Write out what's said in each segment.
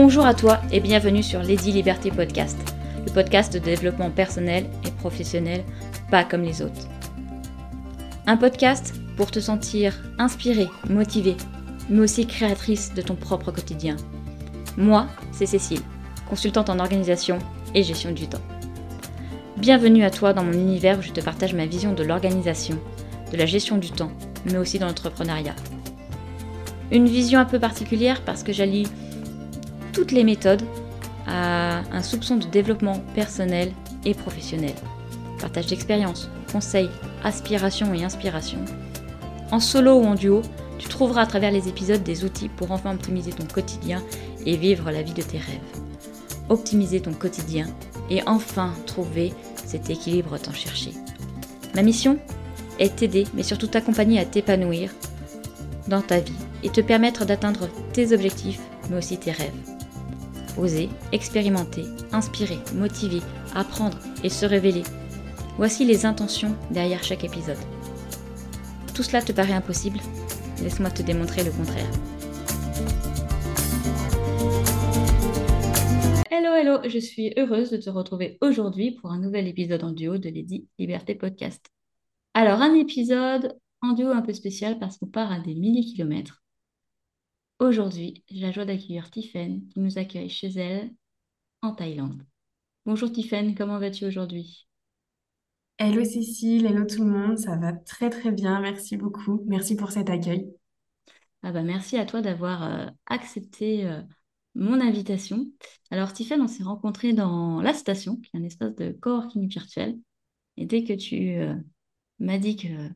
Bonjour à toi et bienvenue sur Lady Liberté Podcast, le podcast de développement personnel et professionnel, pas comme les autres. Un podcast pour te sentir inspiré, motivé, mais aussi créatrice de ton propre quotidien. Moi, c'est Cécile, consultante en organisation et gestion du temps. Bienvenue à toi dans mon univers où je te partage ma vision de l'organisation, de la gestion du temps, mais aussi de l'entrepreneuriat. Une vision un peu particulière parce que j'allie toutes les méthodes à un soupçon de développement personnel et professionnel. Partage d'expériences, conseils, aspirations et inspirations. En solo ou en duo, tu trouveras à travers les épisodes des outils pour enfin optimiser ton quotidien et vivre la vie de tes rêves. Optimiser ton quotidien et enfin trouver cet équilibre tant cherché. Ma mission est t'aider, mais surtout t'accompagner à t'épanouir dans ta vie et te permettre d'atteindre tes objectifs, mais aussi tes rêves. Oser, expérimenter, inspirer, motiver, apprendre et se révéler. Voici les intentions derrière chaque épisode. Tout cela te paraît impossible Laisse-moi te démontrer le contraire. Hello, hello, je suis heureuse de te retrouver aujourd'hui pour un nouvel épisode en duo de Lady Liberté Podcast. Alors, un épisode en duo un peu spécial parce qu'on part à des milli-kilomètres. Aujourd'hui, j'ai la joie d'accueillir Tiffen qui nous accueille chez elle en Thaïlande. Bonjour Tiffen, comment vas-tu aujourd'hui? Hello Cécile, hello tout le monde, ça va très très bien, merci beaucoup, merci pour cet accueil. Ah bah merci à toi d'avoir euh, accepté euh, mon invitation. Alors Tiffen, on s'est rencontrés dans la station, qui est un espace de coworking virtuel. Et dès que tu euh, m'as dit que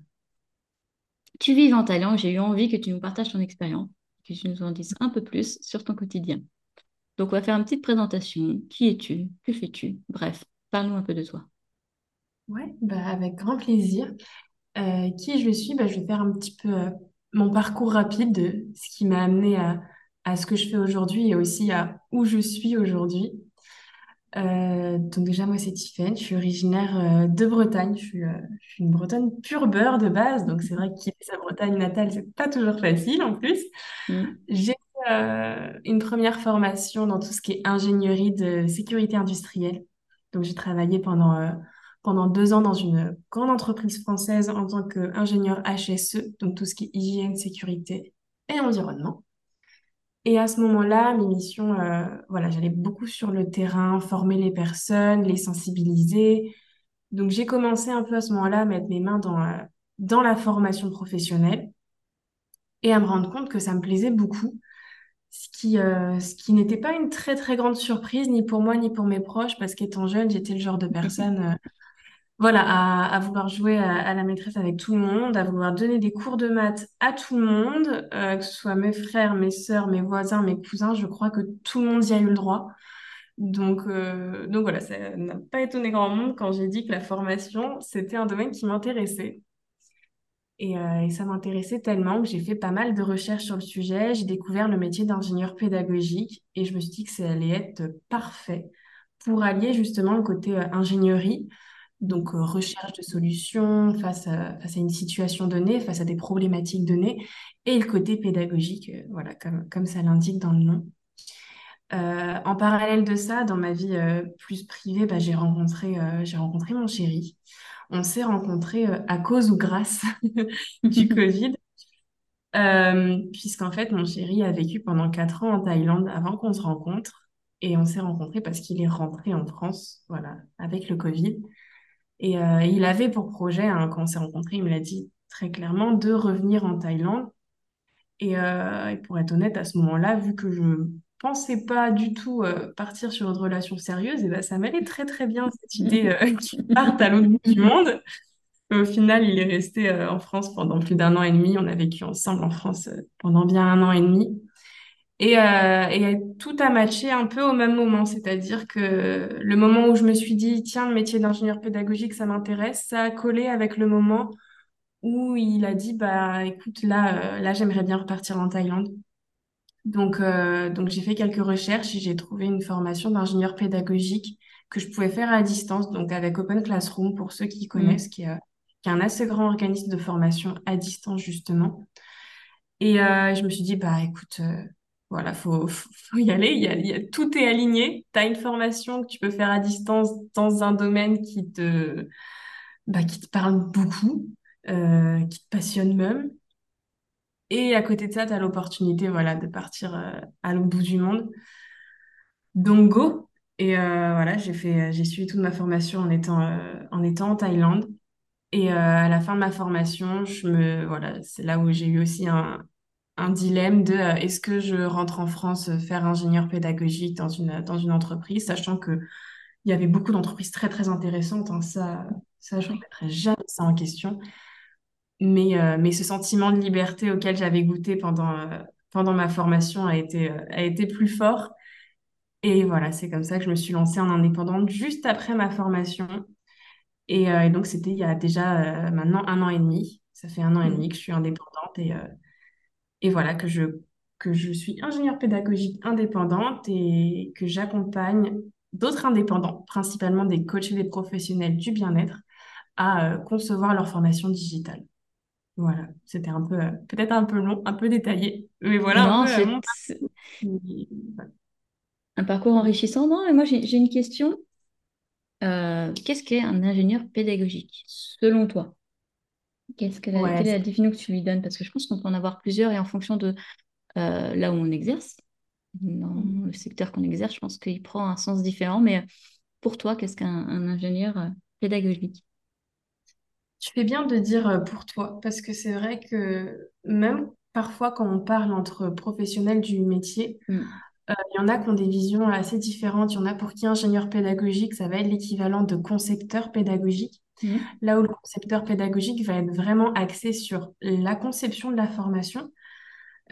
tu vis en Thaïlande, j'ai eu envie que tu nous partages ton expérience, que tu nous en dises un peu plus sur ton quotidien. Donc on va faire une petite présentation. Qui es-tu? Que fais-tu? Bref, parle-nous un peu de toi. Ouais, bah avec grand plaisir. Euh, qui je suis, bah, je vais faire un petit peu euh, mon parcours rapide de ce qui m'a amené à, à ce que je fais aujourd'hui et aussi à où je suis aujourd'hui. Euh, donc déjà, moi, c'est Tiffaine, je suis originaire de Bretagne, je suis, je suis une Bretonne pure beurre de base, donc c'est vrai que quitter sa Bretagne natale, c'est pas toujours facile en plus. Mm. J'ai une première formation dans tout ce qui est ingénierie de sécurité industrielle. Donc j'ai travaillé pendant pendant deux ans dans une grande entreprise française en tant qu'ingénieur HSE, donc tout ce qui est hygiène, sécurité et environnement. Et à ce moment-là, mes missions, euh, voilà, j'allais beaucoup sur le terrain, former les personnes, les sensibiliser. Donc j'ai commencé un peu à ce moment-là à mettre mes mains dans, euh, dans la formation professionnelle et à me rendre compte que ça me plaisait beaucoup. Ce qui, euh, ce qui n'était pas une très très grande surprise, ni pour moi, ni pour mes proches, parce qu'étant jeune, j'étais le genre de personne voilà, à, vouloir jouer à, la maîtresse avec tout le monde, à vouloir donner des cours de maths à tout le monde, euh, que ce soit mes frères, mes sœurs, mes voisins, mes cousins, je crois que tout le monde y a eu le droit. Donc, euh, donc voilà, ça n'a pas étonné grand monde quand j'ai dit que la formation, c'était un domaine qui m'intéressait. Et, euh, et, ça m'intéressait tellement que j'ai fait pas mal de recherches sur le sujet. J'ai découvert le métier d'ingénieur pédagogique et je me suis dit que ça allait être parfait pour allier justement le côté ingénierie donc euh, recherche de solutions face à, face à une situation donnée, face à des problématiques données, et le côté pédagogique, euh, voilà, comme, comme ça l'indique dans le nom. Euh, en parallèle de ça, dans ma vie plus privée, bah, j'ai rencontré, j'ai rencontré mon chéri. On s'est rencontrés à cause ou grâce du Covid. puisqu'en fait, mon chéri a vécu pendant quatre ans en Thaïlande avant qu'on se rencontre. Et on s'est rencontrés parce qu'il est rentré en France, voilà, avec le Covid. Et euh, il avait pour projet, hein, quand on s'est rencontrés, il me l'a dit très clairement, de revenir en Thaïlande. Euh, et, pour être honnête, à ce moment-là, vu que je ne pensais pas du tout euh, partir sur une relation sérieuse, et ben, ça m'allait très très bien cette idée qu'il parte à l'autre bout du monde. Au final, il est resté en France pendant plus d'un an et demi. On a vécu ensemble en France pendant bien un an et demi. Et, euh, et, tout a matché un peu au même moment, c'est-à-dire que le moment où je me suis dit, tiens, le métier d'ingénieur pédagogique, ça m'intéresse, ça a collé avec le moment où il a dit, bah écoute, là, euh, là j'aimerais bien repartir en Thaïlande. Donc, euh, donc j'ai fait quelques recherches et j'ai trouvé une formation d'ingénieur pédagogique que je pouvais faire à distance, donc avec Open Classroom, pour ceux qui mmh. connaissent, qui, est, qui est un assez grand organisme de formation à distance, justement. Et je me suis dit, bah écoute voilà, faut, faut y aller. Il y a, tout est aligné. Tu as une formation que tu peux faire à distance dans un domaine qui te, bah, qui te parle beaucoup, euh, qui te passionne même. Et à côté de ça, tu as l'opportunité voilà, de partir euh, à l'autre bout du monde. Donc, go. Et euh, voilà, j'ai suivi toute ma formation en étant, euh, en étant en Thaïlande. Et à la fin de ma formation, voilà, c'est là où j'ai eu aussi un, un dilemme de euh, est-ce que je rentre en France euh, faire ingénieur pédagogique dans une, dans une entreprise, sachant que il y avait beaucoup d'entreprises très très intéressantes. hein, ça, ça, je ne remettrai jamais ça en question. Mais, euh, mais ce sentiment de liberté auquel j'avais goûté pendant, euh, pendant ma formation a été, a été plus fort. Et voilà, c'est comme ça que je me suis lancée en indépendante juste après ma formation. Et, et donc, c'était il y a déjà maintenant un an et demi. Ça fait un an et demi Mm. que je suis indépendante et, et voilà, que je, que je suis ingénieure pédagogique indépendante et que j'accompagne d'autres indépendants, principalement des coachs et des professionnels du bien-être, à euh, concevoir leur formation digitale. Voilà, c'était un peu, euh, peut-être un peu long, un peu détaillé, mais voilà un peu euh, mon parcours. un parcours enrichissant. Non, et moi, j'ai j'ai une question. Euh, qu'est-ce qu'est un ingénieur pédagogique, selon toi? Qu'est-ce que la- Ouais, quelle est la définition que tu lui donnes? Parce que je pense qu'on peut en avoir plusieurs et en fonction de euh, là où on exerce, dans le secteur qu'on exerce, je pense qu'il prend un sens différent. Mais euh, pour toi, qu'est-ce qu'un un ingénieur euh, pédagogique? tu fais bien de dire pour toi, parce que c'est vrai que même parfois quand on parle entre professionnels du métier, Mm. Euh, il y en a qui ont des visions assez différentes. Il y en a pour qui ingénieur pédagogique, ça va être l'équivalent de concepteur pédagogique. Mm. Là où le concepteur pédagogique va être vraiment axé sur la conception de la formation,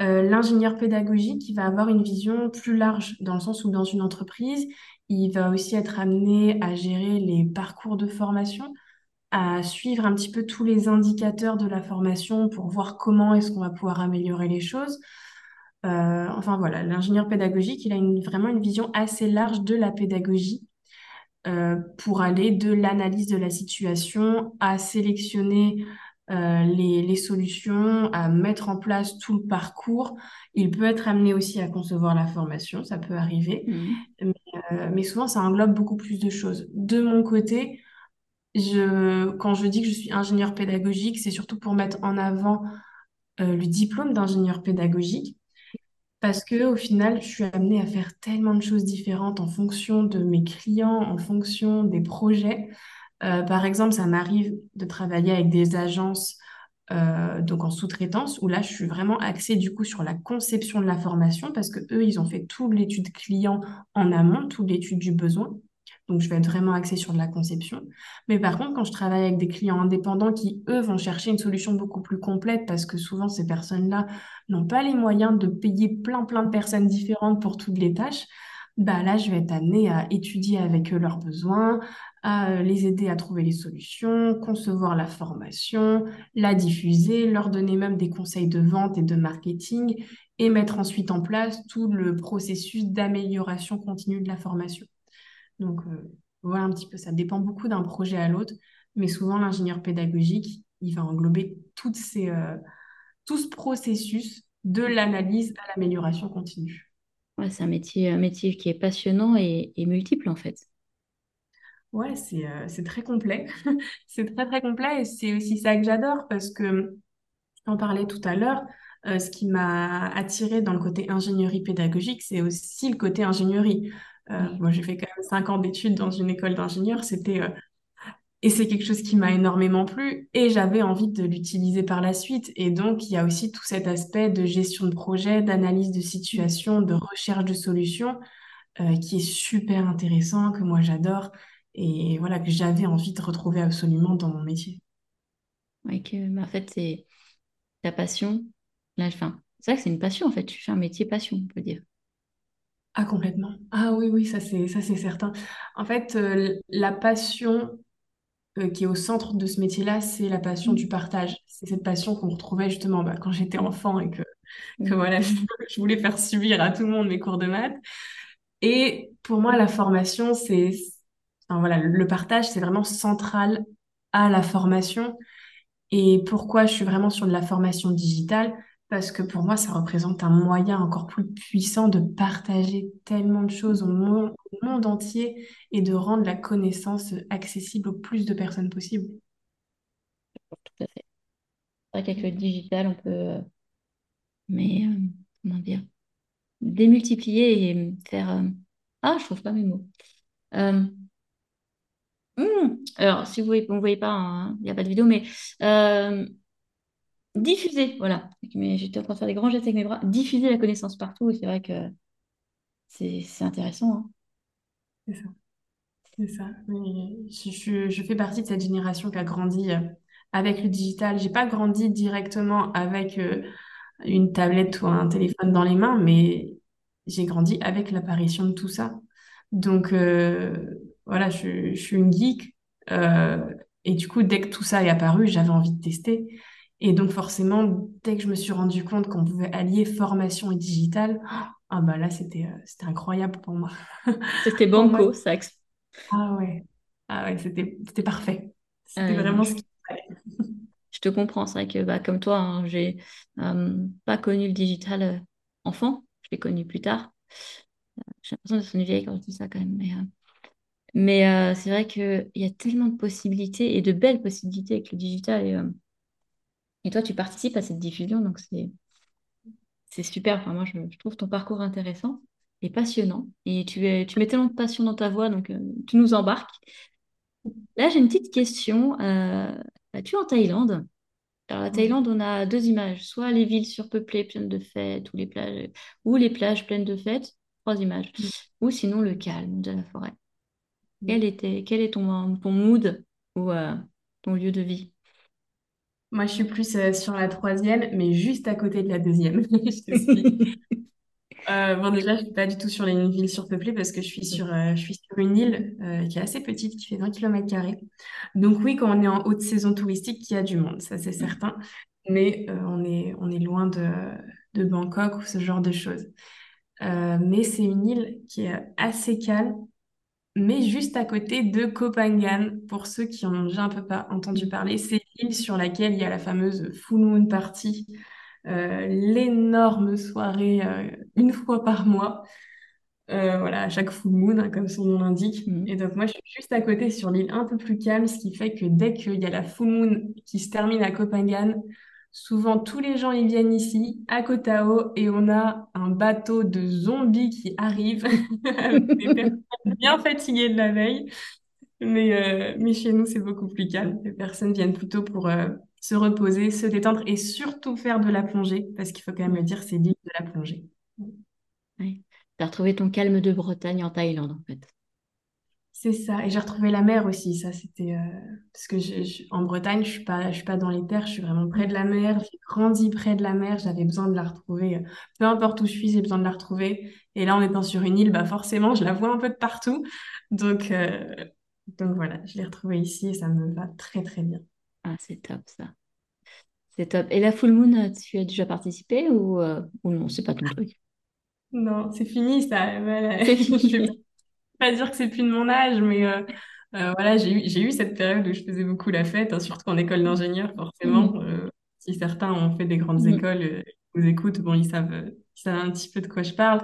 euh, l'ingénieur pédagogique, il va avoir une vision plus large, dans le sens où dans une entreprise, il va aussi être amené à gérer les parcours de formation, à suivre un petit peu tous les indicateurs de la formation pour voir comment est-ce qu'on va pouvoir améliorer les choses. Euh, enfin voilà, l'ingénieur pédagogique, il a une- vraiment une vision assez large de la pédagogie euh, pour aller de l'analyse de la situation à sélectionner euh, les, les solutions, à mettre en place tout le parcours. Il peut être amené aussi à concevoir la formation, ça peut arriver, Mm. mais, mais souvent ça englobe beaucoup plus de choses. De mon côté, je, quand je dis que je suis ingénieur pédagogique, c'est surtout pour mettre en avant le diplôme d'ingénieur pédagogique. Parce que au final, je suis amenée à faire tellement de choses différentes en fonction de mes clients, en fonction des projets. Euh, par exemple, ça m'arrive de travailler avec des agences euh, donc en sous-traitance où là, je suis vraiment axée du coup sur la conception de la formation parce que eux, ils ont fait toute l'étude client en amont, toute l'étude du besoin. Donc, je vais être vraiment axée sur de la conception. Mais par contre, quand je travaille avec des clients indépendants qui, eux, vont chercher une solution beaucoup plus complète parce que souvent, ces personnes-là n'ont pas les moyens de payer plein, plein de personnes différentes pour toutes les tâches, bah là, je vais être amenée à étudier avec eux leurs besoins, à euh, les aider à trouver les solutions, concevoir la formation, la diffuser, leur donner même des conseils de vente et de marketing et mettre ensuite en place tout le processus d'amélioration continue de la formation. Donc, euh, voilà un petit peu, ça dépend beaucoup d'un projet à l'autre, mais souvent l'ingénieur pédagogique, il va englober toutes ces, euh, tout ce processus de l'analyse à l'amélioration continue. Ouais, c'est un métier, un métier qui est passionnant et, et multiple en fait. Ouais, c'est euh, très complet. C'est très, très complet et c'est aussi ça que j'adore parce que, j'en parlais tout à l'heure, euh, ce qui m'a attiré dans le côté ingénierie pédagogique, c'est aussi le côté ingénierie. Euh, Oui. moi, j'ai fait quand même cinq ans d'études dans une école d'ingénieurs, c'était, euh, et c'est quelque chose qui m'a énormément plu et j'avais envie de l'utiliser par la suite. Et donc, il y a aussi tout cet aspect de gestion de projet, d'analyse de situation, de recherche de solutions euh, qui est super intéressant, que moi j'adore et voilà, que j'avais envie de retrouver absolument dans mon métier. Ouais, que, bah, en fait, c'est ta passion. Là, enfin, c'est vrai que c'est une passion en fait. Tu fais un métier passion, on peut dire. Ah, complètement. Ah oui, oui, ça c'est ça c'est certain. En fait, euh, la passion euh, qui est au centre de ce métier-là, c'est la passion du Mm. partage. C'est cette passion qu'on retrouvait justement bah, quand j'étais enfant et que, que Oui. voilà, je voulais faire subir à tout le monde mes cours de maths. Et pour moi, la formation, c'est, enfin, voilà, le partage, c'est vraiment central à la formation. Et pourquoi je suis vraiment sur de la formation digitale? Parce que pour moi, ça représente un moyen encore plus puissant de partager tellement de choses au monde, entier et de rendre la connaissance accessible au plus de personnes possible. Tout à fait. C'est vrai qu'avec le digital, on peut, euh, mais euh, comment dire, démultiplier et faire. euh, Ah, je trouve pas mes mots. Hmm, Alors, si vous ne voyez pas, hein, il n'y a pas de vidéo, mais diffuser, voilà. Mais j'étais en train de faire des grands gestes avec mes bras. Diffuser la connaissance partout, c'est vrai que c'est intéressant. hein. C'est ça. C'est ça. Je, je- je fais partie de cette génération qui a grandi euh, avec le digital. J'ai pas grandi directement avec euh, une tablette ou un téléphone dans les mains, mais j'ai grandi avec l'apparition de tout ça. Donc euh, voilà, je, suis une geek. et du coup, dès que tout ça est apparu, j'avais envie de tester. Et donc forcément, dès que je me suis rendu compte qu'on pouvait allier formation et digital, ah bah là, c'était euh, c'était incroyable pour moi. C'était banco, ça. ah ouais, ah ouais, c'était c'était parfait. C'était Euh, vraiment je, ce qu'il fallait. je te comprends. C'est vrai que bah, comme toi, hein, j'ai euh, pas connu le digital euh, enfant. Je l'ai connu plus tard. J'ai l'impression d'être une vieille quand je dis ça quand même. Mais, mais c'est vrai qu'il y a tellement de possibilités et de belles possibilités avec le digital. Et, et toi, tu participes à cette diffusion, donc c'est c'est super. Enfin, moi, je, je trouve ton parcours intéressant et passionnant. Et tu, es, tu mets tellement de passion dans ta voix, donc euh, tu nous embarques. Là, j'ai une petite question. Euh, bah, tu es en Thaïlande. Alors, la. Thaïlande, on a deux images. Soit les villes surpeuplées, pleines de fêtes, ou les plages, ou les plages pleines de fêtes. Trois images. Ou sinon, le calme de la forêt. Quel était, quel est ton, ton mood ou euh, ton lieu de vie? Moi, je suis plus euh, sur la troisième, mais juste à côté de la deuxième. Je. Euh, bon, déjà, je suis pas du tout sur les villes surpeuplées parce que je suis sur, euh, je suis sur une île qui est assez petite, qui fait 20 km. Donc oui, quand on est en haute saison touristique, il y a du monde, ça c'est certain. Mais on est, on est loin de, de Bangkok ou ce genre de choses. Mais c'est une île qui est assez calme, mais juste à côté de Koh Phangan. Pour ceux qui en ont déjà un peu pas entendu parler, c'est l'île sur laquelle il y a la fameuse Full Moon Party, euh, l'énorme soirée euh, une fois par mois. Euh, voilà, à chaque full moon, hein, comme son nom l'indique. Mhm. Et donc moi, je suis juste à côté sur l'île un peu plus calme, ce qui fait que dès qu'il y a la full moon qui se termine à Copenhague, souvent tous les gens ils viennent ici, à Koh Tao, et on a un bateau de zombies qui arrive, bien fatiguées de la veille. Mais, euh, mais chez nous, c'est beaucoup plus calme. Les personnes viennent plutôt pour euh, se reposer, se détendre et surtout faire de la plongée, parce qu'il faut quand même le dire, c'est l'île de la plongée. Tu as retrouvé ton calme de Bretagne en Thaïlande, en fait. C'est ça. Et j'ai retrouvé la mer aussi. Ça, c'était euh, parce que je- je- en Bretagne, je suis pas, je suis pas dans les terres. Je suis vraiment près de la mer. J'ai grandi près de la mer. J'avais besoin de la retrouver. euh, Peu importe où je suis, j'ai besoin de la retrouver. Et là, en étant sur une île, bah forcément, je la vois un peu de partout. Donc, euh, donc voilà, je l'ai retrouvée ici et ça me va très très bien. Ah, c'est top, ça. C'est top. Et la full moon, tu as déjà participé ou, euh, ou non, c'est pas ton truc? Non, c'est fini ça. Voilà. C'est Je vais fini. Pas dire que c'est plus de mon âge, mais euh, euh, voilà, j'ai eu, cette période où je faisais beaucoup la fête, hein, surtout en école d'ingénieur, forcément. Mhm. Euh, si certains ont fait des grandes Mhm. écoles, nous écoutent, bon, ils savent, ils savent un petit peu de quoi je parle.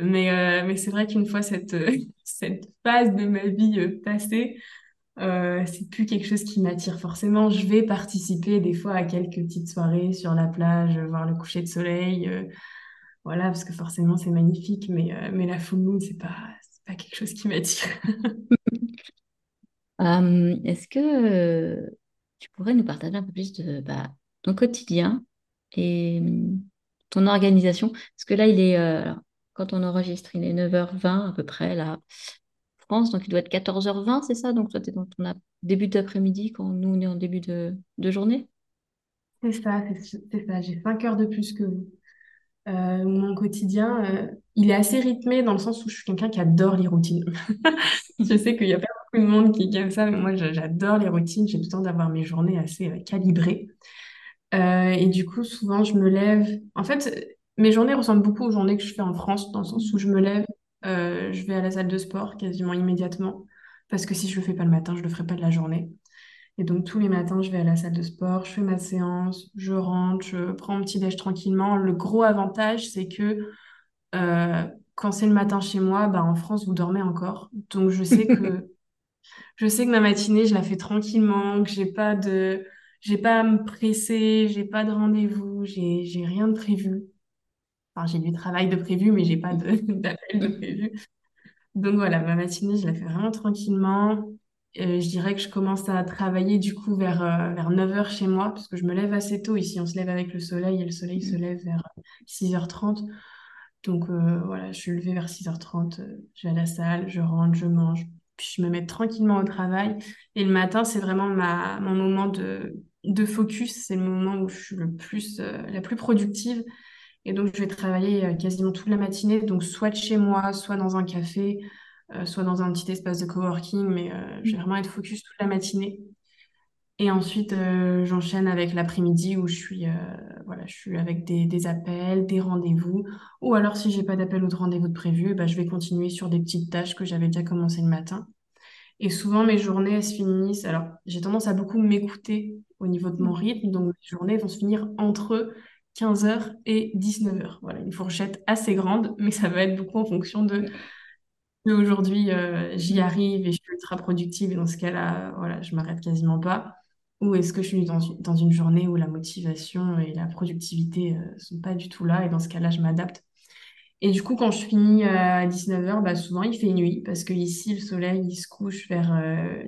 Mais, mais c'est vrai qu'une fois cette, cette phase de ma vie passée, euh, c'est plus quelque chose qui m'attire forcément. Je vais participer des fois à quelques petites soirées sur la plage, voir le coucher de soleil, euh, voilà, parce que forcément c'est magnifique, mais, euh, mais la full moon, c'est pas, pas quelque chose qui m'attire. Euh, est-ce que euh, tu pourrais nous partager un peu plus de bah, ton quotidien et hum, ton organisation? Parce que là, il est, euh, alors, quand on enregistre, il est 9h20 à peu près, là, France, donc il doit être 14h20, c'est ça? Donc toi, tu es dans ton début d'après-midi quand nous, on est en début de, de journée? C'est ça, c'est c'est ça. J'ai cinq heures de plus que vous. Euh, mon quotidien, euh, il est assez rythmé dans le sens où je suis quelqu'un qui adore les routines. Je sais qu'il y a pas beaucoup de monde qui aime ça, mais moi, j'adore les routines. J'ai besoin d'avoir mes journées assez euh, calibrées. Et du coup, souvent, je me lève. En fait, mes journées ressemblent beaucoup aux journées que je fais en France, dans le sens où je me lève, je vais à la salle de sport quasiment immédiatement, parce que si je le fais pas le matin, je le ferai pas de la journée. Et donc, tous les matins, je vais à la salle de sport, je fais ma séance, je rentre, je prends mon petit déj tranquillement. Le gros avantage, c'est que euh, quand c'est le matin chez moi, bah, en France, vous dormez encore. Donc, je sais que, je sais que ma matinée, je la fais tranquillement, que j'ai pas de, j'ai pas à me presser, j'ai pas de rendez-vous, j'ai, j'ai rien de prévu. Enfin, j'ai du travail de prévu, mais j'ai pas de, d'appel de prévu. Donc voilà, ma matinée, je la fais vraiment tranquillement. Euh, je dirais que je commence à travailler du coup vers, euh, vers 9h chez moi, parce que je me lève assez tôt. Ici, on se lève avec le soleil et le soleil se lève vers 6h30. Donc euh, voilà, je suis levée vers 6h30, je vais à la salle, je rentre, je mange, puis je me mets tranquillement au travail. Et le matin, c'est vraiment ma, mon moment de, de focus, c'est le moment où je suis le plus, la plus productive. Et donc, je vais travailler quasiment toute la matinée, donc soit de chez moi, soit dans un café, soit dans un petit espace de coworking, mais euh, je vais vraiment être focus toute la matinée. Et ensuite, euh, j'enchaîne avec l'après-midi où je suis, voilà, je suis avec des, des appels, des rendez-vous. Ou alors, si j'ai pas d'appel ou de rendez-vous de prévu, bah, je vais continuer sur des petites tâches que j'avais déjà commencé le matin. Et souvent, mes journées, elles se finissent. Alors, j'ai tendance à beaucoup m'écouter au niveau de mon rythme. Donc, mes journées vont se finir entre 15h et 19h. Voilà, une fourchette assez grande, mais ça va être beaucoup en fonction de aujourd'hui, euh, j'y arrive et je suis ultra productive et dans ce cas-là, voilà, je m'arrête quasiment pas. Ou est-ce que je suis dans, une journée où la motivation et la productivité ne euh, sont pas du tout là et dans ce cas-là, je m'adapte. Et du coup, quand je finis euh, à 19h, bah, souvent il fait nuit parce que ici, le soleil il se couche vers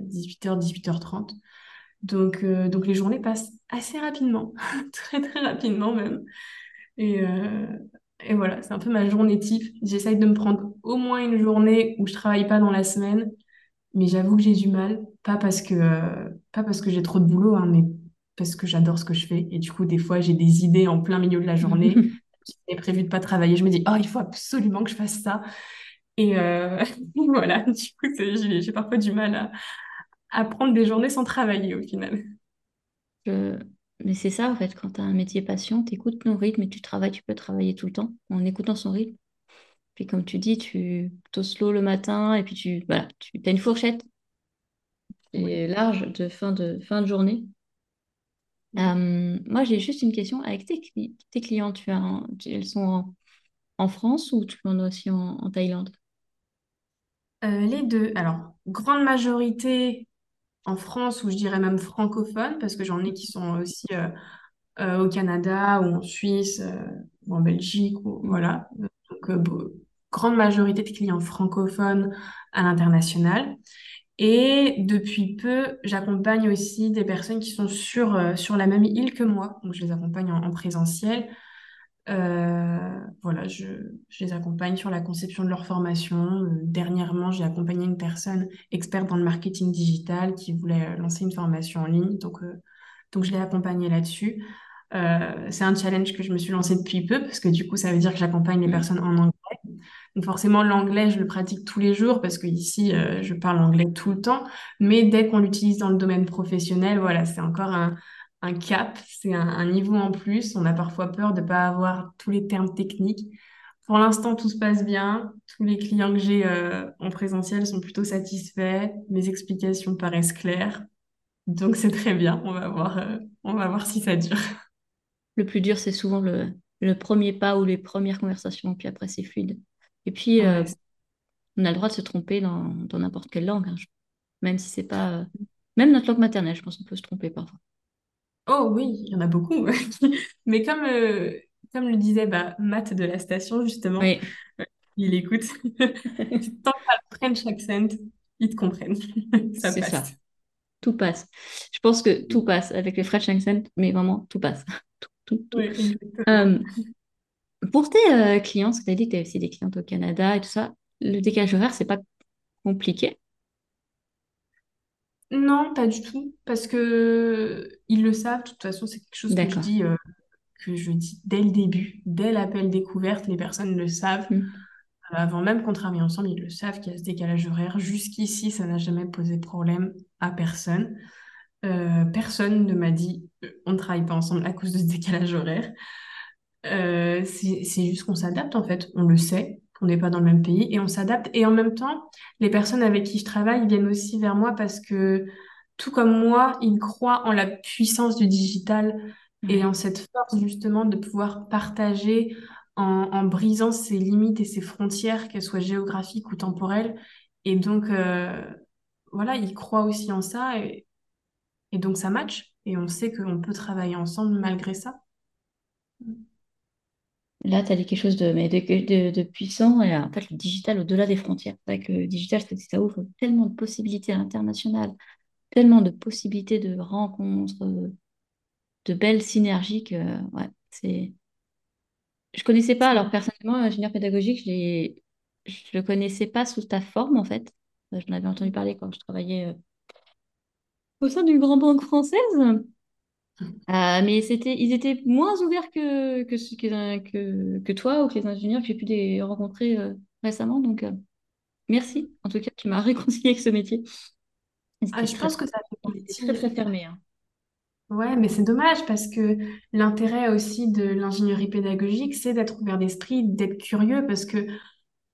18h, 18h30. Donc, donc les journées passent assez rapidement, très très rapidement même. Et voilà, c'est un peu ma journée type. J'essaye de me prendre au moins une journée où je travaille pas dans la semaine, mais j'avoue que j'ai du mal, pas parce que euh, pas parce que j'ai trop de boulot, hein, mais parce que j'adore ce que je fais. Et du coup, des fois, j'ai des idées en plein milieu de la journée. J'ai prévu de pas travailler. Je me dis, oh, il faut absolument que je fasse ça. Et euh, voilà, du coup, j'ai parfois du mal à, à prendre des journées sans travailler au final. Mais c'est ça, en fait, quand tu as un métier passion, tu écoutes ton rythme et tu travailles, tu peux travailler tout le temps en écoutant son rythme. Puis comme tu dis, tu te slow le matin et puis tu, voilà, tu as une fourchette et large de fin de, fin de journée. Euh, moi, j'ai juste une question. Avec tes, tes clients, tu as, elles sont en, France ou tu en as aussi en, Thaïlande? Euh, Les deux. Alors, grande majorité en France, ou je dirais même francophone, parce que j'en ai qui sont aussi euh, euh, au Canada ou en Suisse euh, ou en Belgique, ou, voilà. Donc, grande majorité de clients francophones à l'international. Et depuis peu, j'accompagne aussi des personnes qui sont sur, sur la même île que moi. Donc, je les accompagne en présentiel. Euh, voilà, je, je, les accompagne sur la conception de leur formation. Euh, dernièrement, j'ai accompagné une personne experte dans le marketing digital qui voulait euh, lancer une formation en ligne. Donc, donc je l'ai accompagnée là-dessus. c'est un challenge que je me suis lancé depuis peu parce que du coup, ça veut dire que j'accompagne les mmh. personnes en anglais. Donc forcément, l'anglais, je le pratique tous les jours parce que ici, je parle anglais tout le temps. Mais dès qu'on l'utilise dans le domaine professionnel, voilà, c'est encore un, un cap, c'est un, niveau en plus. On a parfois peur de ne pas avoir tous les termes techniques. Pour l'instant, tout se passe bien. Tous les clients que j'ai euh, en présentiel sont plutôt satisfaits. Mes explications paraissent claires. Donc, c'est très bien. On va voir, euh, on va voir si ça dure. Le plus dur, c'est souvent le, premier pas ou les premières conversations, puis après, c'est fluide. Et puis, euh, on a le droit de se tromper dans n'importe quelle langue, hein. même si c'est pas. Même notre langue maternelle, je pense qu'on peut se tromper parfois. Oh oui, il y en a beaucoup. Mais comme, euh, comme le disait bah, Matt de la station, justement, Oui, il écoute. Tant que le French accent, ils te comprennent. Ça c'est ça. Tout passe. Je pense que tout passe avec les French accent, mais vraiment, tout passe. Tout, tout, tout. Euh, pour tes euh, clients, parce que tu as dit que tu as aussi des clientes au Canada et tout ça, le décalage horaire, c'est pas compliqué? Non, pas du tout, parce que ils le savent. De toute façon, c'est quelque chose que je dis, euh, que je dis dès le début, dès l'appel découverte, les personnes le savent. Mm. avant même qu'on travaille ensemble, ils le savent qu'il y a ce décalage horaire. Jusqu'ici, ça n'a jamais posé problème à personne. Euh, personne ne m'a dit euh, on ne travaille pas ensemble à cause de ce décalage horaire. c'est juste qu'on s'adapte en fait, on le sait on n'est pas dans le même pays et on s'adapte. Et en même temps, les personnes avec qui je travaille viennent aussi vers moi parce que tout comme moi, il croit en la puissance du digital et en cette force justement de pouvoir partager en, brisant ses limites et ses frontières, qu'elles soient géographiques ou temporelles. Et donc, euh, voilà, il croit aussi en ça et, et donc ça match. Et on sait qu'on peut travailler ensemble malgré ça. Là, tu as quelque chose de, puissant. Et en fait, le digital au-delà des frontières. Le digital, ça ouvre tellement de possibilités à l'international, tellement de possibilités de rencontres, de belles synergies que, ouais, c'est. Je connaissais pas, alors personnellement, ingénieur pédagogique, je ne le connaissais pas sous ta forme, en fait. J'en avais entendu parler quand je travaillais euh, au sein d'une grande banque française. Euh, mais c'était, ils étaient moins ouverts que, que, que, que, toi ou que les ingénieurs que j'ai pu les rencontrer euh, récemment. Donc, euh, merci. En tout cas, tu m'as réconcilié avec ce métier. Ah, je pense que ça fait très, très fermé. Hein. Ouais, mais c'est dommage parce que l'intérêt aussi de l'ingénierie pédagogique, c'est d'être ouvert d'esprit, d'être curieux parce que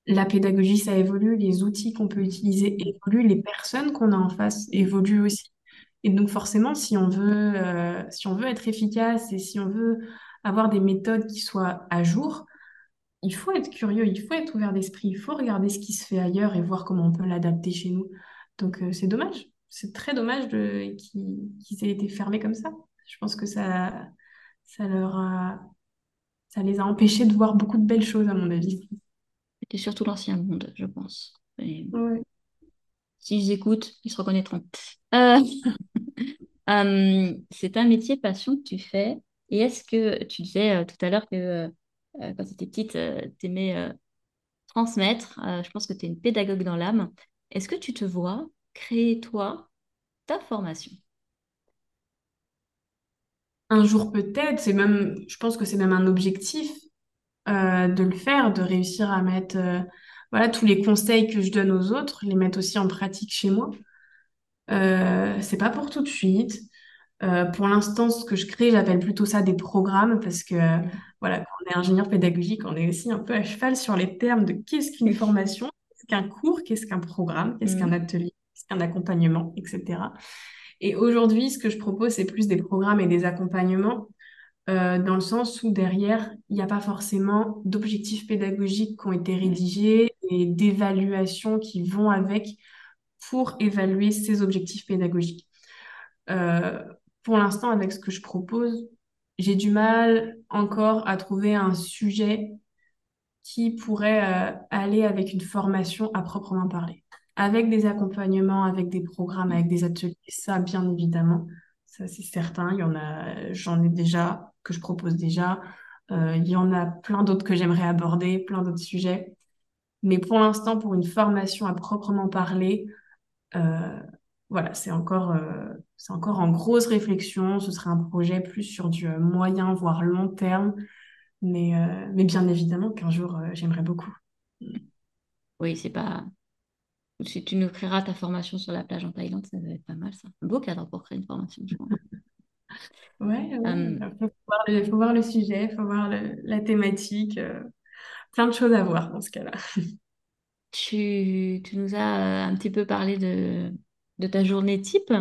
la pédagogie, ça évolue, les outils qu'on peut utiliser évoluent, les personnes qu'on a en face évoluent aussi. Et donc forcément, si on veut, euh, si on veut être efficace et si on veut avoir des méthodes qui soient à jour, il faut être curieux, il faut être ouvert d'esprit, il faut regarder ce qui se fait ailleurs et voir comment on peut l'adapter chez nous. Donc euh, c'est dommage, c'est très dommage de, qu'ils aient été fermés comme ça. Je pense que ça, ça leur a, ça les a empêchés de voir beaucoup de belles choses à mon avis. C'était surtout l'ancien monde, je pense. S'ils écoutent, ils se reconnaîtront. Euh, euh, c'est un métier passion que tu fais. Et est-ce que tu disais euh, tout à l'heure que quand tu étais petite, tu aimais transmettre Je pense que tu es une pédagogue dans l'âme. Est-ce que tu te vois créer, toi, ta formation? Un jour peut-être, c'est même, je pense que c'est même un objectif de le faire, de réussir à mettre voilà, tous les conseils que je donne aux autres, les mettre aussi en pratique chez moi. Euh, c'est pas pour tout de suite. Euh, pour l'instant, ce que je crée, j'appelle plutôt ça des programmes parce que voilà, quand on est ingénieur pédagogique, on est aussi un peu à cheval sur les termes de qu'est-ce qu'une formation, qu'est-ce qu'un cours, qu'est-ce qu'un programme, qu'est-ce qu'un mm. atelier, qu'est-ce qu'un accompagnement, etc. Et aujourd'hui, ce que je propose, c'est plus des programmes et des accompagnements euh, dans le sens où derrière, il n'y a pas forcément d'objectifs pédagogiques qui ont été rédigés et d'évaluations qui vont avec pour évaluer ces objectifs pédagogiques. Euh, pour l'instant, avec ce que je propose, j'ai du mal encore à trouver un sujet qui pourrait euh, aller avec une formation à proprement parler. Avec des accompagnements, avec des programmes, avec des ateliers, ça, bien évidemment, ça c'est certain. Il y en a, j'en ai déjà que je propose déjà. Euh, il y en a plein d'autres que j'aimerais aborder, plein d'autres sujets. Mais pour l'instant, pour une formation à proprement parler, euh, voilà, c'est encore, euh, c'est encore en grosse réflexion. Ce serait un projet plus sur du moyen, voire long terme. Mais, mais bien évidemment qu'un jour, j'aimerais beaucoup. Oui, c'est pas. Si tu nous créeras ta formation sur la plage en Thaïlande, ça va être pas mal, ça. Un beau cadre pour créer une formation, je Ouais, il euh, faut, voir le, sujet, il faut voir la thématique, euh, plein de choses à voir dans ce cas-là. Tu, tu, nous as un petit peu parlé de, de ta journée type.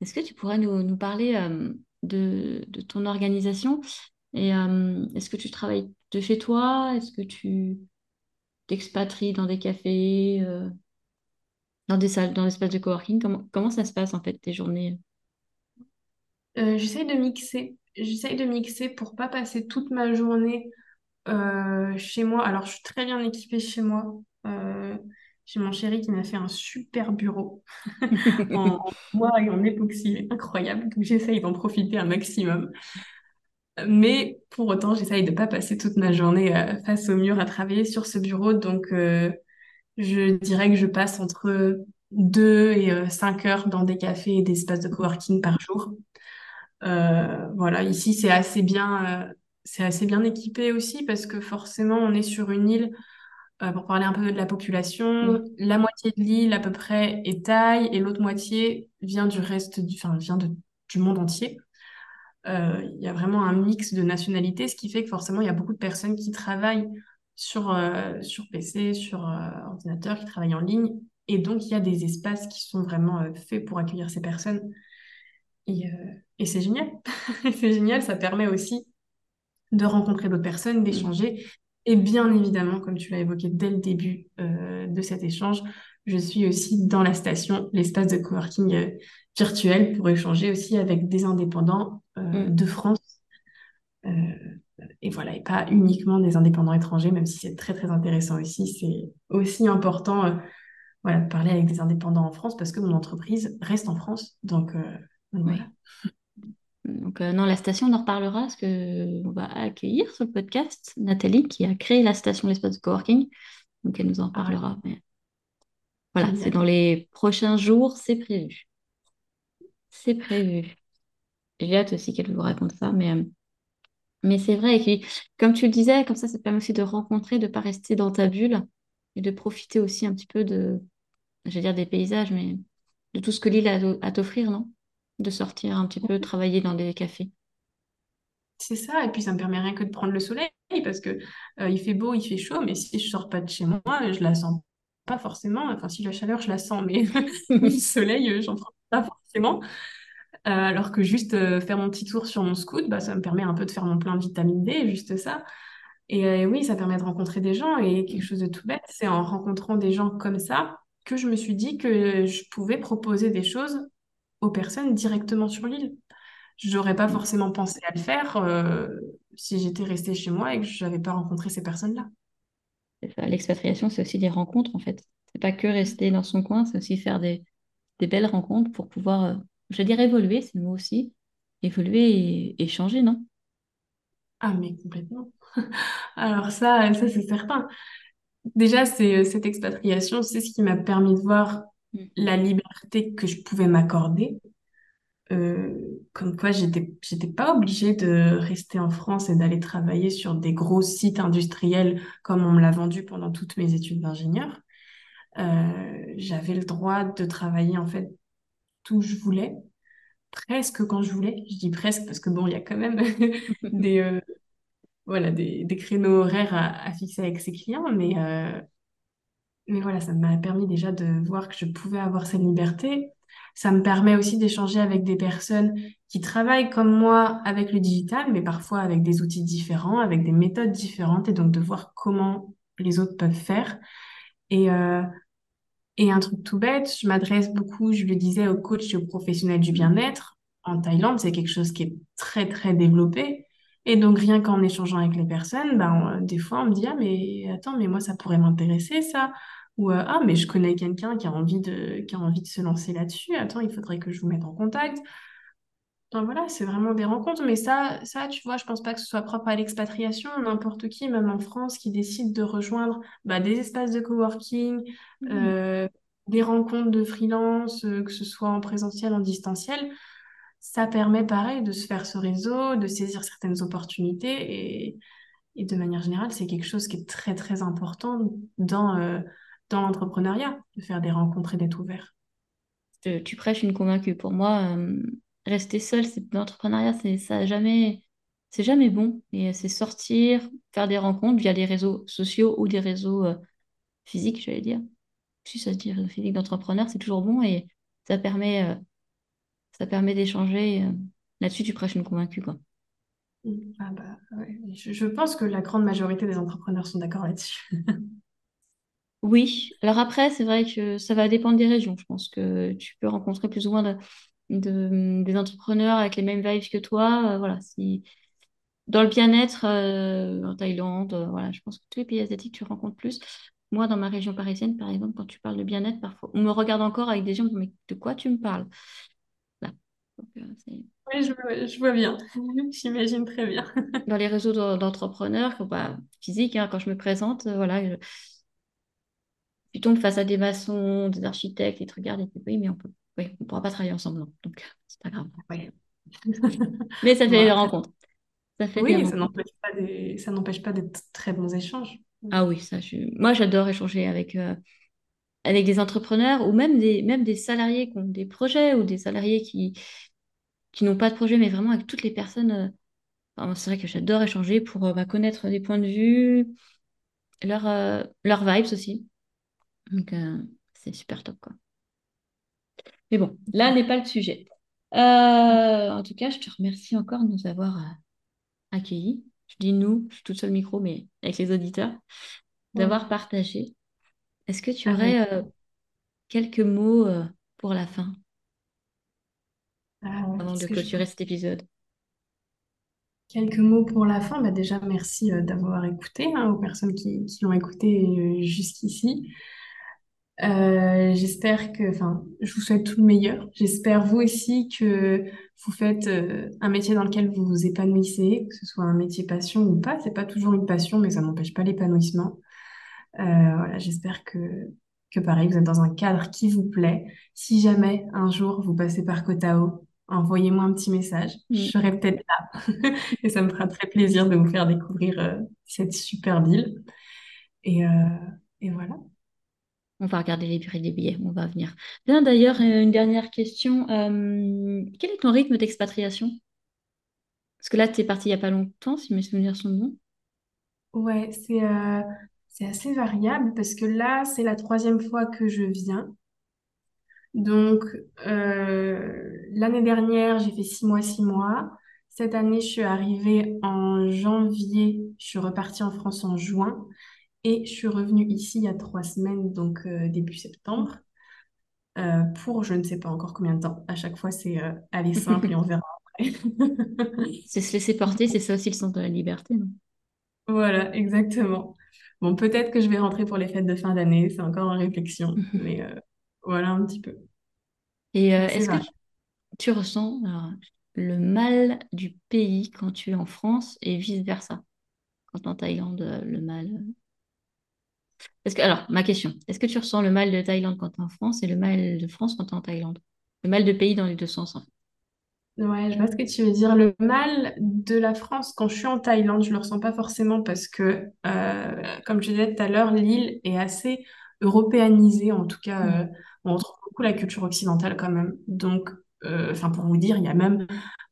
Est-ce que tu pourrais nous, nous parler euh, de, de, ton organisation? Et est-ce que tu travailles de chez toi? Est-ce que tu t'expatries dans des cafés, dans des salles, dans l'espace de coworking? Comment, comment ça se passe en fait tes journées? Euh, j'essaye de mixer. J'essaye de mixer pour pas passer toute ma journée euh, chez moi. Alors, je suis très bien équipée chez moi. Euh, j'ai mon chéri qui m'a fait un super bureau en, bois et en époxy. Incroyable. Donc, j'essaye d'en profiter un maximum. Mais pour autant, j'essaye de pas passer toute ma journée face au mur à travailler sur ce bureau. Donc, je dirais que je passe entre 2 et 5 heures dans des cafés et des espaces de coworking par jour. Euh, voilà, ici c'est assez bien, euh, c'est assez bien équipé aussi parce que forcément on est sur une île. Euh, pour parler un peu de la population, la moitié de l'île à peu près est Thaï et l'autre moitié vient du reste du, enfin, vient de, du monde entier. Il y a vraiment un mix de nationalités, ce qui fait que forcément il y a beaucoup de personnes qui travaillent sur, sur PC, sur ordinateur, qui travaillent en ligne Et donc, il y a des espaces qui sont vraiment faits pour accueillir ces personnes. Et, et c'est génial. c'est génial, ça permet aussi de rencontrer d'autres personnes, d'échanger. Et bien évidemment, comme tu l'as évoqué dès le début de cet échange, je suis aussi dans la station, l'espace de coworking virtuel pour échanger aussi avec des indépendants mm. de France et voilà, et pas uniquement des indépendants étrangers, même si c'est très très intéressant aussi. C'est aussi important euh, voilà, de parler avec des indépendants en France parce que mon entreprise reste en France. Donc, euh, voilà. Donc, euh, non, la station, on en reparlera parce qu'on va accueillir sur le podcast Nathalie qui a créé la station L'espace de coworking. Donc, elle nous en parlera. Voilà, c'est dans les prochains jours, c'est prévu. C'est prévu. J'ai hâte aussi qu'elle vous raconte ça, mais mais c'est vrai, et puis, comme tu le disais, comme ça, ça te permet aussi de rencontrer, de ne pas rester dans ta bulle et de profiter aussi un petit peu de, je dire des paysages, mais de tout ce que l'île a à t'offrir, non? De sortir un petit peu, travailler dans des cafés. C'est ça, et puis ça me permet rien que de prendre le soleil, parce que euh, il fait beau, il fait chaud, mais si je sors pas de chez moi, je la sens pas forcément. Enfin, si la chaleur, je la sens, mais le soleil, j'en prends pas forcément. Euh, alors que juste euh, faire mon petit tour sur mon scoot, bah, ça me permet un peu de faire mon plein de vitamine D, juste ça. Et euh, oui, ça permet de rencontrer des gens. Et quelque chose de tout bête, c'est en rencontrant des gens comme ça que je me suis dit que je pouvais proposer des choses aux personnes directement sur l'île. Je n'aurais pas forcément pensé à le faire si j'étais restée chez moi et que je n'avais pas rencontré ces personnes-là. L'expatriation, c'est aussi des rencontres, en fait. C'est pas que rester dans son coin, c'est aussi faire des, des belles rencontres pour pouvoir je veux dire évoluer, c'est le mot aussi. Évoluer et, changer, non? Ah, mais complètement. Alors ça, ça c'est certain. Déjà, c'est euh, cette expatriation, c'est ce qui m'a permis de voir mm. la liberté que je pouvais m'accorder. Euh, comme quoi, j'étais, j'étais pas obligée de rester en France et d'aller travailler sur des gros sites industriels comme on me l'a vendu pendant toutes mes études d'ingénieur. Euh, j'avais le droit de travailler en fait où je voulais, presque quand je voulais. Je dis presque parce que bon, il y a quand même des, euh, voilà, des, des, créneaux horaires à, fixer avec ses clients, mais, mais voilà, ça m'a permis déjà de voir que je pouvais avoir cette liberté. Ça me permet aussi d'échanger avec des personnes qui travaillent comme moi avec le digital, mais parfois avec des outils différents, avec des méthodes différentes, et donc de voir comment les autres peuvent faire. Et euh, et un truc tout bête, je m'adresse beaucoup, je le disais, aux coachs et aux professionnels du bien-être. En Thaïlande, c'est quelque chose qui est très, très développé. Et donc, rien qu'en échangeant avec les personnes, ben, des fois, on me dit, ah, mais attends, mais moi, ça pourrait m'intéresser, ça. Ou, euh, ah, mais je connais quelqu'un qui a envie de, qui a envie de se lancer là-dessus. Attends, il faudrait que je vous mette en contact. Donc voilà, c'est vraiment des rencontres. Mais ça, ça, tu vois, je pense pas que ce soit propre à l'expatriation. N'importe qui, même en France, qui décide de rejoindre bah, des espaces de coworking, mmh. euh, des rencontres de freelance, euh, que ce soit en présentiel, en distanciel, ça permet pareil de se faire ce réseau, de saisir certaines opportunités. Et, de manière générale, c'est quelque chose qui est très, très important dans, euh, dans l'entrepreneuriat, de faire des rencontres et d'être ouvert. Tu prêches une convaincue. Pour moi, rester seul, c'est l'entrepreneuriat, c'est ça jamais, c'est jamais bon. Et c'est sortir, faire des rencontres via les réseaux sociaux ou des réseaux euh, physiques, j'allais dire. Si ça se dit réseau physique d'entrepreneur, c'est toujours bon et ça permet, euh, ça permet d'échanger. Euh, là-dessus, tu prêches une convaincue, quoi. Ah bah, je, je pense que la grande majorité des entrepreneurs sont d'accord là-dessus. Oui, alors après, c'est vrai que ça va dépendre des régions. Je pense que tu peux rencontrer plus ou moins de, de, des entrepreneurs avec les mêmes vibes que toi. Euh, voilà, si, dans le bien-être euh, en Thaïlande, euh, voilà, je pense que tous les pays asiatiques, tu rencontres plus. Moi, dans ma région parisienne, par exemple, quand tu parles de bien-être, parfois, on me regarde encore avec des gens, mais de quoi tu me parles? Là. oui, je, vois bien. J'imagine très bien. dans les réseaux d'entrepreneurs, bah, physiques, hein, quand je me présente, voilà, tu tombes face à des maçons, des architectes, ils te regardent et tu oui, mais on peut oui, ne pourra pas travailler ensemble, non. Donc, c'est pas grave. Mais ça fait des rencontres. Ça fait oui, ça n'empêche pas, des... ça n'empêche pas d'être très bons échanges. Ah oui, ça, je... moi, j'adore échanger avec, euh, avec des entrepreneurs ou même des, même des salariés qui ont des projets ou des salariés qui, qui n'ont pas de projet, mais vraiment avec toutes les personnes. Euh, c'est vrai que j'adore échanger pour euh, bah, connaître des points de vue, leurs leur vibes aussi. Donc, c'est super top, quoi. Mais bon, là n'est pas le sujet. Euh, en tout cas, je te remercie encore de nous avoir euh, accueillis. Je dis nous, je suis toute seule micro, mais avec les auditeurs, d'avoir partagé. Est-ce que tu aurais euh, quelques mots pour la fin? Ah avant de clôturer cet épisode Quelques mots pour la fin? Bah déjà, merci d'avoir écouté, hein, aux personnes qui, qui l'ont écouté jusqu'ici. Euh, j'espère que, enfin, je vous souhaite tout le meilleur. J'espère vous aussi que vous faites euh, un métier dans lequel vous vous épanouissez, que ce soit un métier passion ou pas. C'est pas toujours une passion, mais ça n'empêche pas l'épanouissement. Euh, voilà, j'espère que que pareil, vous êtes dans un cadre qui vous plaît. Si jamais un jour vous passez par Kotao, envoyez-moi un petit message. Je mm. serai peut-être là et ça me fera très plaisir de vous faire découvrir cette super ville. Et, et voilà. On va regarder les prix des billets, on va venir. Bien, d'ailleurs, euh, une dernière question. Euh, quel est ton rythme d'expatriation? Parce que là, tu es parti il n'y a pas longtemps, si mes souvenirs sont bons. Ouais, c'est euh, c'est assez variable parce que là, c'est la troisième fois que je viens. Donc, l'année dernière, j'ai fait six mois, six mois. Cette année, je suis arrivée en janvier. Je suis repartie en France en juin. Et je suis revenue ici il y a trois semaines, donc euh, début septembre, euh, pour je ne sais pas encore combien de temps. À chaque fois, c'est euh, aller simple et on verra après. c'est se laisser porter, c'est ça aussi le sens de la liberté, non? Voilà, exactement. Bon, peut-être que je vais rentrer pour les fêtes de fin d'année, c'est encore en réflexion, mais voilà un petit peu. Et est-ce que tu, ressens le mal du pays quand tu es en France et vice-versa? Quand en Thaïlande, le mal que, alors, ma question, est-ce que tu ressens le mal de Thaïlande quand tu es en France et le mal de France quand tu es en Thaïlande? Le mal de pays dans les deux sens, en fait. Ouais, je vois ce que tu veux dire. Le mal de la France quand je suis en Thaïlande, je le ressens pas forcément parce que, euh, comme je disais tout à l'heure, l'île est assez européanisée. En tout cas, mm. euh, on retrouve beaucoup la culture occidentale quand même. Donc, euh, enfin, pour vous dire, il y a même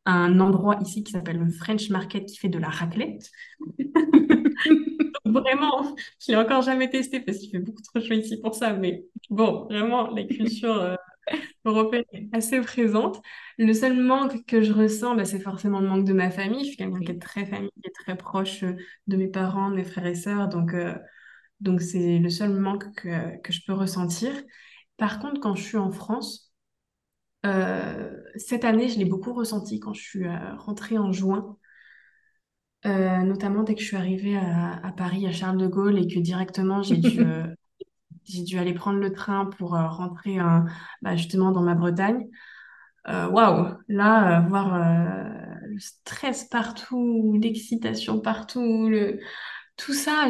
un endroit ici qui s'appelle le French Market qui fait de la raclette. vraiment, je l'ai encore jamais testé parce qu'il fait beaucoup trop chaud ici pour ça. Mais bon, vraiment, la culture européenne est assez présente. Le seul manque que je ressens, bah, c'est forcément le manque de ma famille. Je suis quelqu'un qui est très famille, qui est très proche euh, de mes parents, de mes frères et sœurs. Donc, euh, donc c'est le seul manque que, que je peux ressentir. Par contre, quand je suis en France, cette année, je l'ai beaucoup ressenti quand je suis rentrée en juin. Euh, notamment dès que je suis arrivée à, Paris, à Charles de Gaulle, et que directement j'ai dû, euh, j'ai dû aller prendre le train pour euh, rentrer bah, justement dans ma Bretagne. Waouh, là, voir le stress partout, l'excitation partout, tout ça,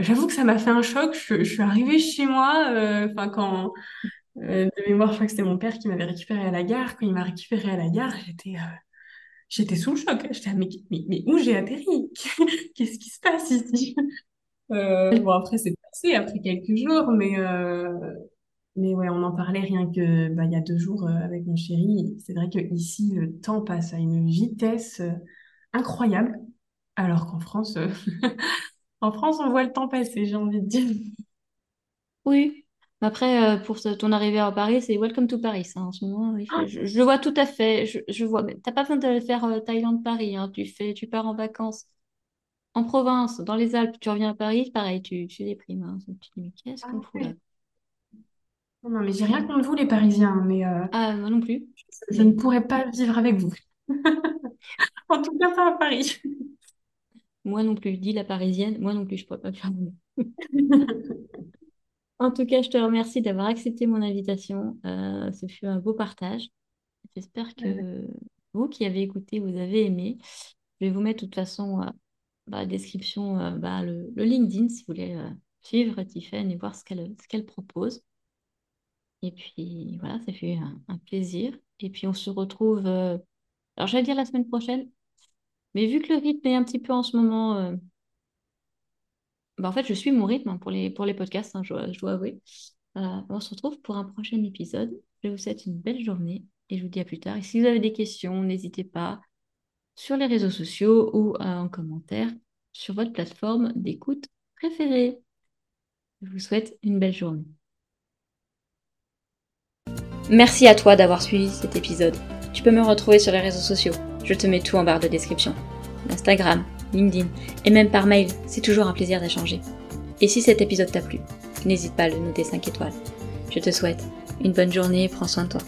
j'avoue que ça m'a fait un choc. Je, suis arrivée chez moi, enfin quand de mémoire, je crois que c'était mon père qui m'avait récupéré à la gare. Quand il m'a récupéré à la gare, j'étais sous le choc. J'étais, mais, mais, mais où j'ai atterri? Qu'est-ce qui se passe ici? Euh, Bon, après, c'est passé, après quelques jours, mais, euh, mais ouais, on en parlait rien que bah, il y a deux jours euh, avec mon chéri. C'est vrai que ici, le temps passe à une vitesse euh, incroyable, alors qu'en France, en France, on voit le temps passer, j'ai envie de dire. Oui, après, pour ton arrivée à Paris, c'est Welcome to Paris. hein, en ce moment, ah. je, vois tout à fait. Je, je vois, mais t'as pas besoin de faire Thaïlande-Paris. hein, tu fais, tu pars en vacances en province, dans les Alpes, tu reviens à Paris, pareil, tu, tu déprimes. hein. Tu te dis, mais qu'est-ce qu'on fout là? Non, mais j'ai rien contre vous, les Parisiens, mais euh, Ah, moi non plus. je ne pourrais pas vivre avec vous. En tout cas, pas à Paris. Moi non plus. Dis la parisienne, moi non plus, je pourrais pas faire. En tout cas, je te remercie d'avoir accepté mon invitation. Euh, ce fut un beau partage. J'espère que vous qui avez écouté, vous avez aimé. Je vais vous mettre de toute façon euh, la description euh, bah, le, LinkedIn si vous voulez suivre Tiffany et voir ce qu'elle qu'elle propose. Et puis voilà, ça fait un, un, plaisir. Et puis on se retrouve, alors j'allais dire la semaine prochaine, mais vu que le rythme est un petit peu en ce moment bah, en fait, je suis mon rythme hein, pour les, pour les podcasts, hein, je, dois avouer. Euh, on se retrouve pour un prochain épisode. Je vous souhaite une belle journée et je vous dis à plus tard. Et si vous avez des questions, n'hésitez pas sur les réseaux sociaux ou euh, en commentaire sur votre plateforme d'écoute préférée. Je vous souhaite une belle journée. Merci à toi d'avoir suivi cet épisode. Tu peux me retrouver sur les réseaux sociaux. Je te mets tout en barre de description. Instagram, LinkedIn et même par mail, c'est toujours un plaisir d'échanger. Et si cet épisode t'a plu, n'hésite pas à le noter 5 étoiles. Je te souhaite une bonne journée et prends soin de toi.